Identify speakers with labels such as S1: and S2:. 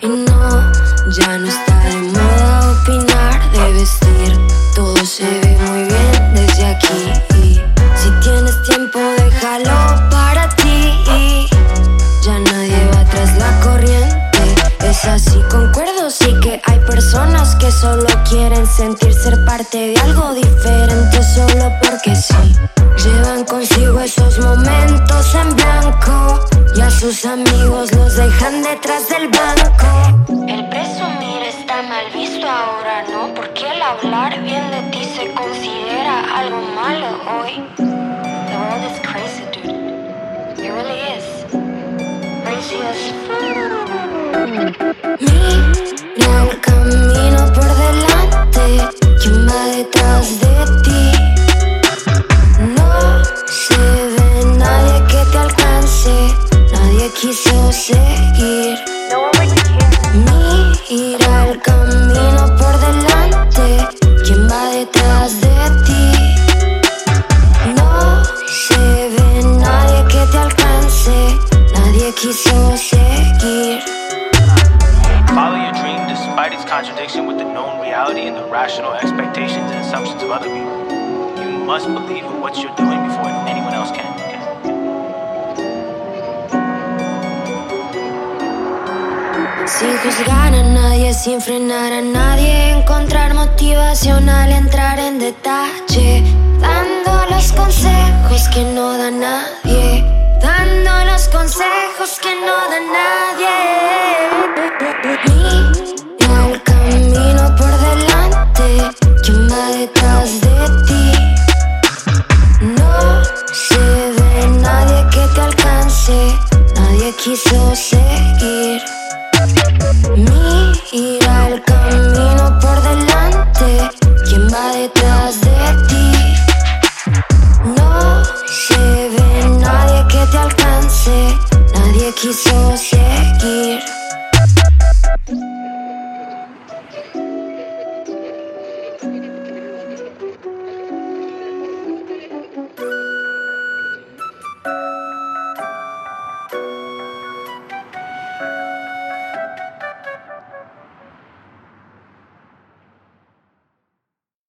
S1: No, ya no está de moda opinar de vestir. Todo se ve muy bien desde aquí. Si tienes tiempo, déjalo para ti. Ya nadie va tras la corriente. Es así, concuerdo, sí que hay personas que solo quieren sentir ser parte de algo diferente solo porque sí. Llevan consigo esos momentos en y sus amigos los dejan detrás del banco. El presumir está mal visto ahora, ¿no? Porque el hablar bien de ti se considera algo malo hoy. The world is crazy, dude. It really is. Crazy as Mira el camino por delante, ¿quién va detrás de ti? No se ve nadie que te alcance, quiso seguir. Mira el camino por delante, ¿quién va detrás de ti? No se ve nadie que te alcance, nadie quiso seguir.
S2: Follow your dream despite its contradiction with the known reality and the rational expectations and assumptions of other people. You must believe in what you're doing before anyone else can.
S1: Sin juzgar a nadie, sin frenar a nadie, encontrar motivación al entrar en detalle, dando los consejos que no da nadie, dando los consejos que no da nadie. Mira el camino por delante, ¿quién va detrás de ti? No se ve nadie que te alcance, nadie quiso seguir. Mira el